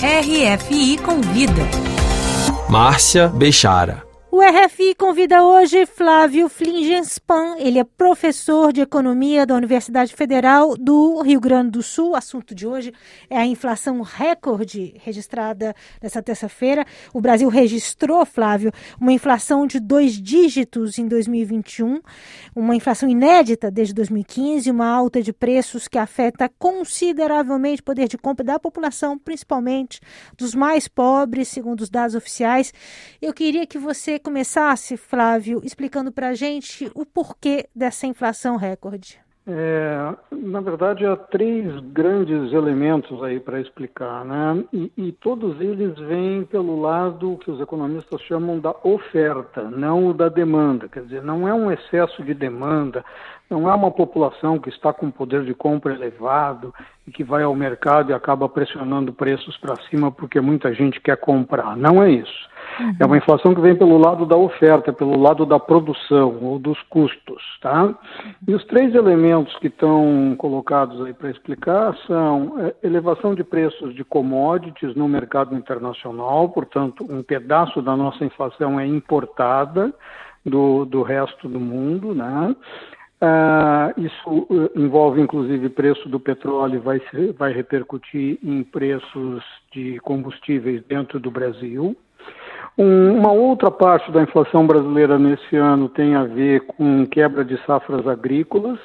RFI Convida. Márcia Bechara. O RFI convida hoje Flávio Flingenspan. Ele é professor de economia da Universidade Federal do Rio Grande do Sul. O assunto de hoje é a inflação recorde registrada nessa terça-feira. O Brasil registrou, Flávio, uma inflação de dois dígitos em 2021, uma inflação inédita desde 2015, uma alta de preços que afeta consideravelmente o poder de compra da população, principalmente dos mais pobres, segundo os dados oficiais. Eu queria que você começasse, Flávio, explicando para a gente o porquê dessa inflação recorde. É, na verdade, há três grandes elementos aí para explicar, né? E, e, todos eles vêm pelo lado que os economistas chamam da oferta, não o da demanda. Quer dizer, não é um excesso de demanda, não é uma população que está com poder de compra elevado e que vai ao mercado e acaba pressionando preços para cima porque muita gente quer comprar. Não é isso. Uhum. É uma inflação que vem pelo lado da oferta, pelo lado da produção ou dos custos, tá? E os três elementos que estão colocados aí para explicar são é, elevação de preços de commodities no mercado internacional, portanto, um pedaço da nossa inflação é importada do, do resto do mundo, né? Ah, isso uh, envolve inclusive preço do petróleo, vai, vai repercutir em preços de combustíveis dentro do Brasil. Um, uma outra parte da inflação brasileira nesse ano tem a ver com quebra de safras agrícolas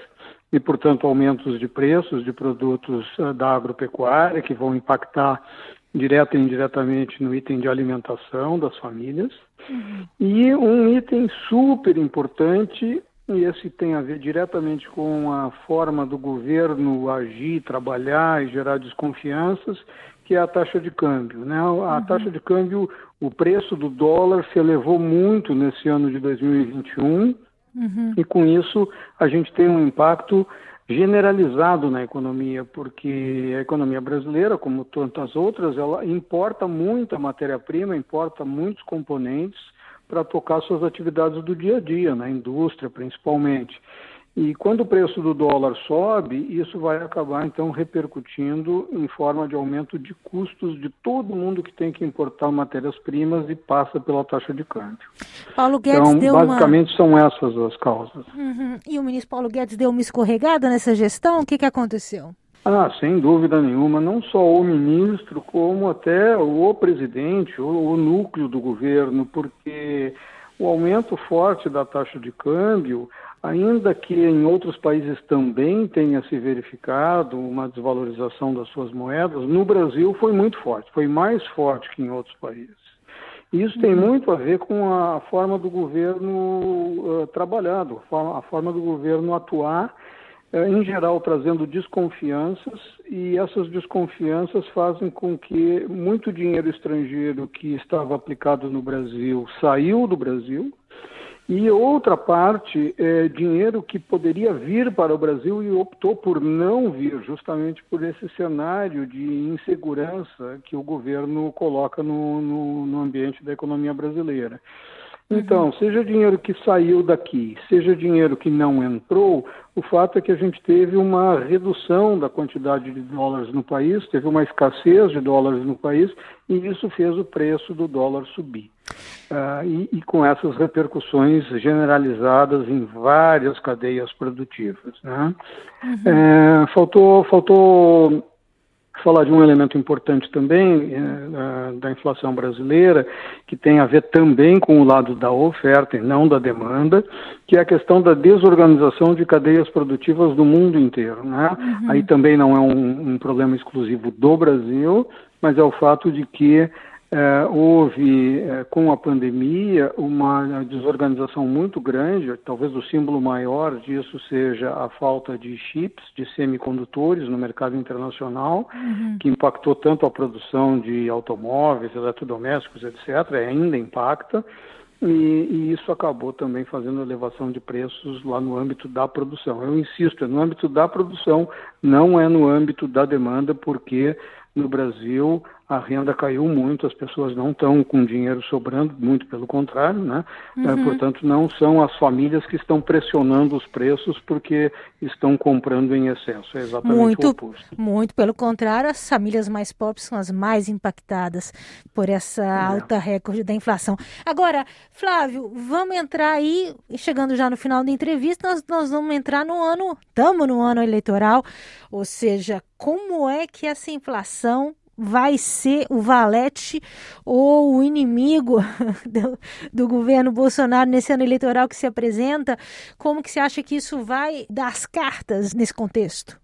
e, portanto, aumentos de preços de produtos uh, da agropecuária que vão impactar direta e indiretamente no item de alimentação das famílias. Uhum. E um item super importante e esse tem a ver diretamente com a forma do governo agir, trabalhar e gerar desconfianças, que é a taxa de câmbio. Né? A uhum. taxa de câmbio, o preço do dólar se elevou muito nesse ano de 2021, uhum. e com isso a gente tem um impacto generalizado na economia, porque a economia brasileira, como tantas outras, ela importa muita matéria-prima, importa muitos componentes, para tocar suas atividades do dia a dia, na indústria principalmente. E quando o preço do dólar sobe, isso vai acabar então repercutindo em forma de aumento de custos de todo mundo que tem que importar matérias-primas e passa pela taxa de câmbio. Paulo Guedes então, deu basicamente uma... são essas as causas. Uhum. E o ministro Paulo Guedes deu uma escorregada nessa gestão? O que, que aconteceu? Ah, sem dúvida nenhuma, não só o ministro, como até o presidente, o, o núcleo do governo, porque o aumento forte da taxa de câmbio, ainda que em outros países também tenha se verificado uma desvalorização das suas moedas, no Brasil foi muito forte, foi mais forte que em outros países. Isso tem uhum. muito a ver com a forma do governo uh, trabalhado, a forma, a forma do governo atuar em geral trazendo desconfianças, e essas desconfianças fazem com que muito dinheiro estrangeiro que estava aplicado no Brasil saiu do Brasil, e outra parte é dinheiro que poderia vir para o Brasil e optou por não vir, justamente por esse cenário de insegurança que o governo coloca no, no, no ambiente da economia brasileira. Então, seja dinheiro que saiu daqui, seja dinheiro que não entrou, o fato é que a gente teve uma redução da quantidade de dólares no país, teve uma escassez de dólares no país, e isso fez o preço do dólar subir. Uh, e, e, com essas repercussões generalizadas em várias cadeias produtivas. Né? Uhum. É, faltou, faltou falar de um elemento importante também é, da inflação brasileira, que tem a ver também com o lado da oferta e não da demanda, que é a questão da desorganização de cadeias produtivas do mundo inteiro. Né? Uhum. Aí também não é um, um problema exclusivo do Brasil, mas é o fato de que é, houve, é, com a pandemia, uma desorganização muito grande. Talvez o símbolo maior disso seja a falta de chips, de semicondutores no mercado internacional, uhum. que impactou tanto a produção de automóveis, eletrodomésticos, etc., ainda impacta. E, e, isso acabou também fazendo elevação de preços lá no âmbito da produção. Eu insisto, é no âmbito da produção, não é no âmbito da demanda, porque no Brasil a renda caiu muito, as pessoas não estão com dinheiro sobrando, muito pelo contrário, né? É, uhum. portanto, não são as famílias que estão pressionando os preços porque estão comprando em excesso. É exatamente muito, o oposto. Muito pelo contrário, as famílias mais pobres são as mais impactadas por essa é. alta recorde da inflação. Agora, Flávio, vamos entrar aí, chegando já no final da entrevista, nós, nós vamos entrar no ano, estamos no ano eleitoral, ou seja, como é que essa inflação vai ser o valete ou o inimigo do, do, governo Bolsonaro nesse ano eleitoral que se apresenta? Como que você acha que isso vai dar as cartas nesse contexto?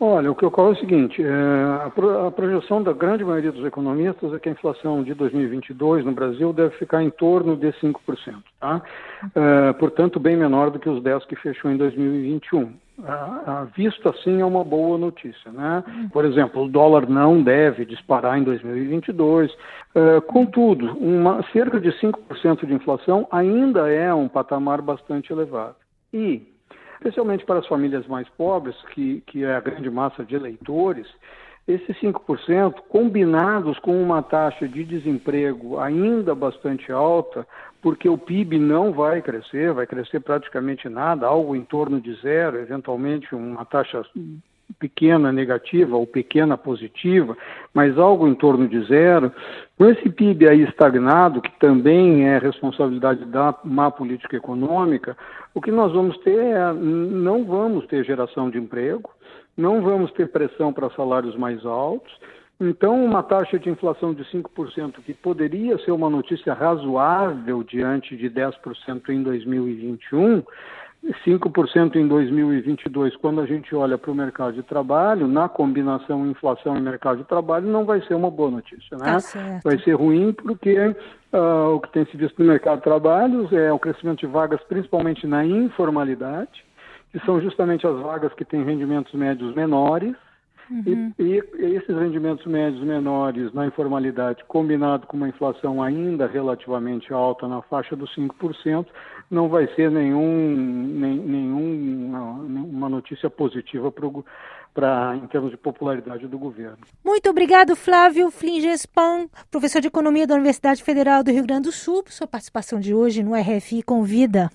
Olha, o que ocorre é o seguinte: é, a, pro, a, projeção da grande maioria dos economistas é que a inflação de 2022 no Brasil deve ficar em torno de 5%, tá? É, portanto, bem menor do que os 10% que fechou em 2021. Visto assim é uma boa notícia, né? Por exemplo, o dólar não deve disparar em 2022. É, contudo, uma, cerca de 5% de inflação ainda é um patamar bastante elevado. E especialmente para as famílias mais pobres, que, que é a grande massa de eleitores, esses 5%, combinados com uma taxa de desemprego ainda bastante alta, porque o PIB não vai crescer, vai crescer praticamente nada, algo em torno de zero, eventualmente uma taxa pequena negativa ou pequena positiva, mas algo em torno de zero, com esse PIB aí estagnado, que também é responsabilidade da má política econômica, o que nós vamos ter é, não vamos ter geração de emprego, não vamos ter pressão para salários mais altos, então, uma taxa de inflação de 5%, que poderia ser uma notícia razoável diante de 10% em 2021, 5% em 2022, quando a gente olha para o mercado de trabalho, na combinação inflação e mercado de trabalho, não vai ser uma boa notícia, né? Tá vai ser ruim porque uh, o que tem se visto no mercado de trabalho é o crescimento de vagas, principalmente na informalidade, que são justamente as vagas que têm rendimentos médios menores, Uhum. E, e, esses rendimentos médios menores na informalidade, combinado com uma inflação ainda relativamente alta, na faixa dos 5%, não vai ser nenhum, nem, nenhum uma notícia positiva para em termos de popularidade do governo. Muito obrigado, Flávio Flingespan, professor de Economia da Universidade Federal do Rio Grande do Sul, por sua participação de hoje no RFI Convida.